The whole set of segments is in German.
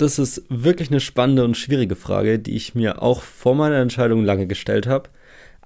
das ist wirklich eine spannende und schwierige Frage, die ich mir auch vor meiner Entscheidung lange gestellt habe.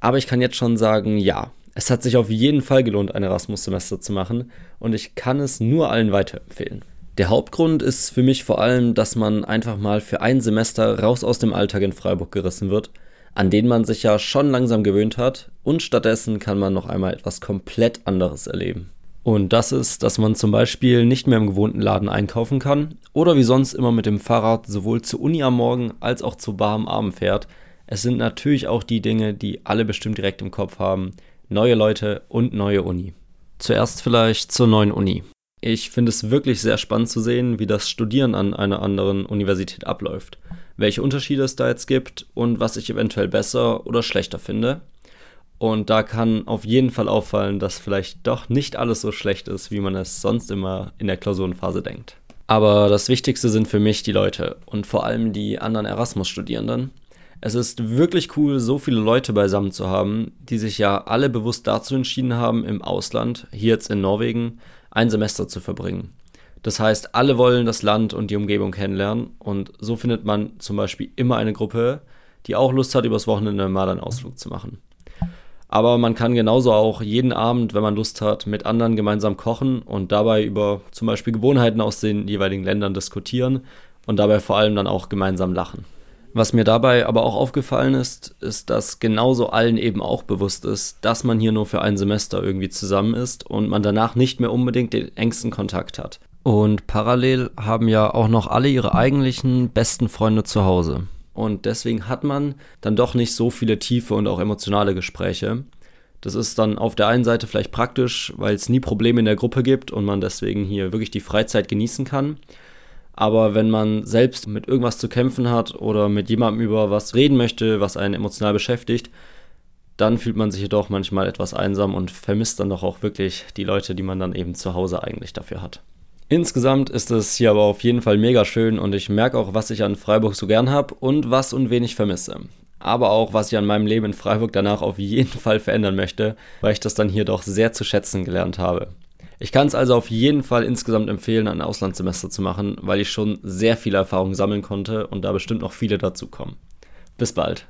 Aber ich kann jetzt schon sagen, ja, es hat sich auf jeden Fall gelohnt, ein Erasmus-Semester zu machen und ich kann es nur allen weiterempfehlen. Der Hauptgrund ist für mich vor allem, dass man einfach mal für ein Semester raus aus dem Alltag in Freiburg gerissen wird, an den man sich ja schon langsam gewöhnt hat und stattdessen kann man noch einmal etwas komplett anderes erleben. Und das ist, dass man zum Beispiel nicht mehr im gewohnten Laden einkaufen kann oder wie sonst immer mit dem Fahrrad sowohl zur Uni am Morgen als auch zu bar am Abend fährt. Es sind natürlich auch die Dinge, die alle bestimmt direkt im Kopf haben. Neue Leute und neue Uni. Zuerst vielleicht zur neuen Uni. Ich finde es wirklich sehr spannend zu sehen, wie das Studieren an einer anderen Universität abläuft, welche Unterschiede es da jetzt gibt und was ich eventuell besser oder schlechter finde. Und da kann auf jeden Fall auffallen, dass vielleicht doch nicht alles so schlecht ist, wie man es sonst immer in der Klausurenphase denkt. Aber das Wichtigste sind für mich die Leute und vor allem die anderen Erasmus-Studierenden. Es ist wirklich cool, so viele Leute beisammen zu haben, die sich ja alle bewusst dazu entschieden haben, im Ausland, hier jetzt in Norwegen, ein Semester zu verbringen. Das heißt, alle wollen das Land und die Umgebung kennenlernen und so findet man zum Beispiel immer eine Gruppe, die auch Lust hat, übers Wochenende mal einen Ausflug zu machen. Aber man kann genauso auch jeden Abend, wenn man Lust hat, mit anderen gemeinsam kochen und dabei über zum Beispiel Gewohnheiten aus den jeweiligen Ländern diskutieren und dabei vor allem dann auch gemeinsam lachen. Was mir dabei aber auch aufgefallen ist, ist, dass genauso allen eben auch bewusst ist, dass man hier nur für ein Semester irgendwie zusammen ist und man danach nicht mehr unbedingt den engsten Kontakt hat. Und parallel haben ja auch noch alle ihre eigentlichen besten Freunde zu Hause. Und deswegen hat man dann doch nicht so viele tiefe und auch emotionale Gespräche. Das ist dann auf der einen Seite vielleicht praktisch, weil es nie Probleme in der Gruppe gibt und man deswegen hier wirklich die Freizeit genießen kann. Aber wenn man selbst mit irgendwas zu kämpfen hat oder mit jemandem über was reden möchte, was einen emotional beschäftigt, dann fühlt man sich jedoch manchmal etwas einsam und vermisst dann doch auch wirklich die Leute, die man dann eben zu Hause eigentlich dafür hat. Insgesamt ist es hier aber auf jeden Fall mega schön und ich merke auch, was ich an Freiburg so gern habe und was und wen ich vermisse. Aber auch, was ich an meinem Leben in Freiburg danach auf jeden Fall verändern möchte, weil ich das dann hier doch sehr zu schätzen gelernt habe. Ich kann es also auf jeden Fall insgesamt empfehlen, ein Auslandssemester zu machen, weil ich schon sehr viele Erfahrungen sammeln konnte und da bestimmt noch viele dazukommen. Bis bald.